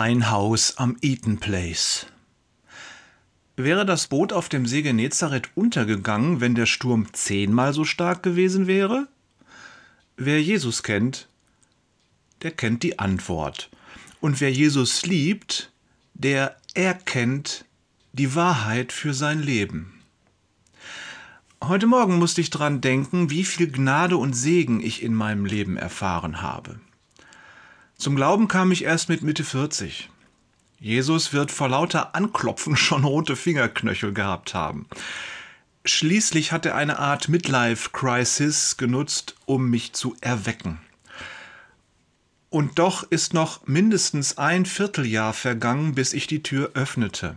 Kein Haus am Eaton Place. Wäre das Boot auf dem See Genezareth untergegangen, wenn der Sturm zehnmal so stark gewesen wäre? Wer Jesus kennt, der kennt die Antwort. Und wer Jesus liebt, der erkennt die Wahrheit für sein Leben. Heute Morgen musste ich dran denken, wie viel Gnade und Segen ich in meinem Leben erfahren habe. Zum Glauben kam ich erst mit Mitte 40. Jesus wird vor lauter Anklopfen schon rote Fingerknöchel gehabt haben. Schließlich hat er eine Art Midlife-Crisis genutzt, um mich zu erwecken. Und doch ist noch mindestens ein Vierteljahr vergangen, bis ich die Tür öffnete.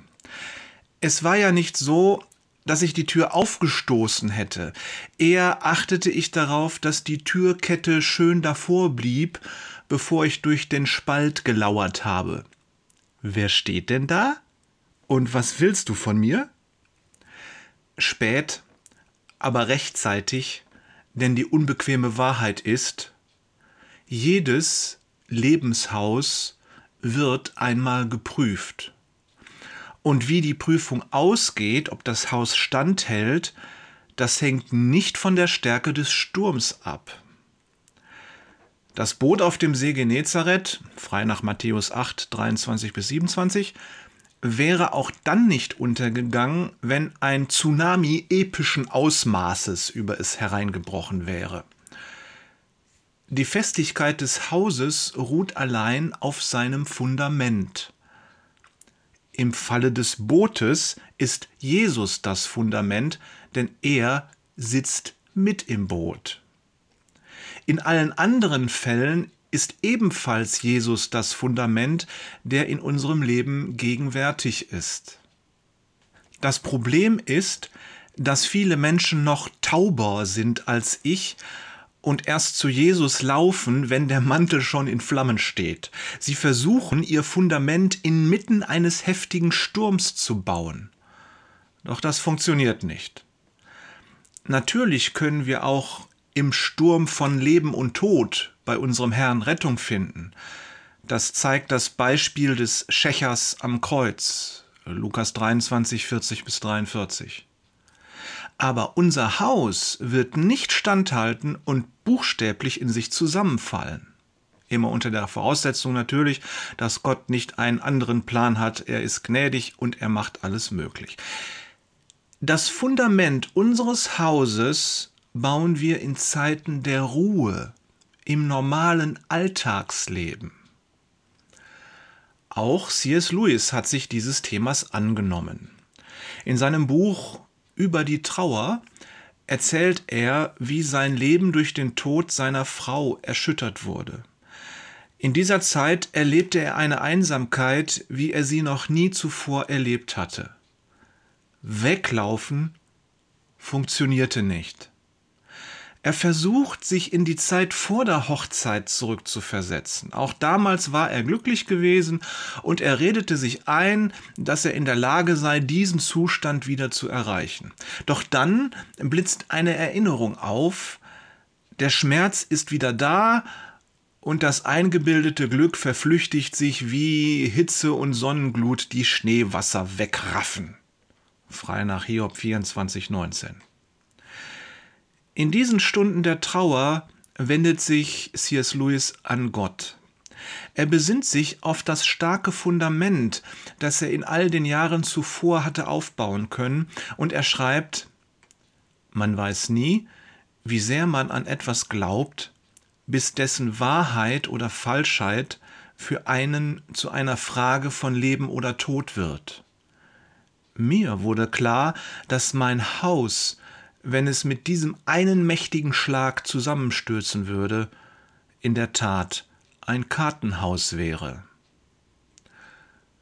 Es war ja nicht so, dass ich die Tür aufgestoßen hätte. Eher achtete ich darauf, dass die Türkette schön davor blieb, bevor ich durch den Spalt gelauert habe. Wer steht denn da? Und was willst du von mir? Spät, aber rechtzeitig, denn die unbequeme Wahrheit ist, jedes Lebenshaus wird einmal geprüft. Und wie die Prüfung ausgeht, ob das Haus standhält, das hängt nicht von der Stärke des Sturms ab. Das Boot auf dem See Genezareth, frei nach Matthäus 8, 23 bis 27, wäre auch dann nicht untergegangen, wenn ein Tsunami epischen Ausmaßes über es hereingebrochen wäre. Die Festigkeit des Hauses ruht allein auf seinem Fundament. Im Falle des Bootes ist Jesus das Fundament, denn er sitzt mit im Boot. In allen anderen Fällen ist ebenfalls Jesus das Fundament, der in unserem Leben gegenwärtig ist. Das Problem ist, dass viele Menschen noch tauber sind als ich und erst zu Jesus laufen, wenn der Mantel schon in Flammen steht. Sie versuchen, ihr Fundament inmitten eines heftigen Sturms zu bauen. Doch das funktioniert nicht. Natürlich können wir auch im Sturm von Leben und Tod bei unserem Herrn Rettung finden. Das zeigt das Beispiel des Schächers am Kreuz, Lukas 23, 40 bis 43. Aber unser Haus wird nicht standhalten und buchstäblich in sich zusammenfallen. Immer unter der Voraussetzung natürlich, dass Gott nicht einen anderen Plan hat, er ist gnädig und er macht alles möglich. Das Fundament unseres Hauses bauen wir in Zeiten der Ruhe, im normalen Alltagsleben. Auch C.S. Lewis hat sich dieses Themas angenommen. In seinem Buch über die Trauer erzählt er, wie sein Leben durch den Tod seiner Frau erschüttert wurde. In dieser Zeit erlebte er eine Einsamkeit, wie er sie noch nie zuvor erlebt hatte. Weglaufen funktionierte nicht. Er versucht, sich in die Zeit vor der Hochzeit zurückzuversetzen. Auch damals war er glücklich gewesen und er redete sich ein, dass er in der Lage sei, diesen Zustand wieder zu erreichen. Doch dann blitzt eine Erinnerung auf, der Schmerz ist wieder da und das eingebildete Glück verflüchtigt sich wie Hitze und Sonnenglut die Schneewasser wegraffen. Frei nach Hiob 24, 19. In diesen Stunden der Trauer wendet sich C.S. Lewis an Gott. Er besinnt sich auf das starke Fundament, das er in all den Jahren zuvor hatte aufbauen können, und er schreibt Man weiß nie, wie sehr man an etwas glaubt, bis dessen Wahrheit oder Falschheit für einen zu einer Frage von Leben oder Tod wird. Mir wurde klar, dass mein Haus wenn es mit diesem einen mächtigen Schlag zusammenstürzen würde, in der Tat ein Kartenhaus wäre.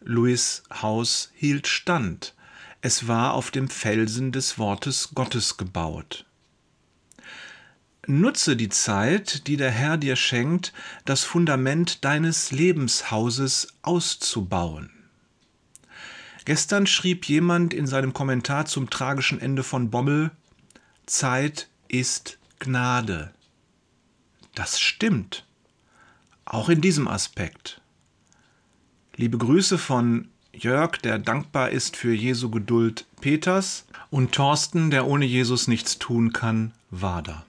Louis Haus hielt stand, es war auf dem Felsen des Wortes Gottes gebaut. Nutze die Zeit, die der Herr dir schenkt, das Fundament deines Lebenshauses auszubauen. Gestern schrieb jemand in seinem Kommentar zum tragischen Ende von Bommel Zeit ist Gnade. Das stimmt. Auch in diesem Aspekt. Liebe Grüße von Jörg, der dankbar ist für Jesu Geduld Peters und Thorsten, der ohne Jesus nichts tun kann, Wader.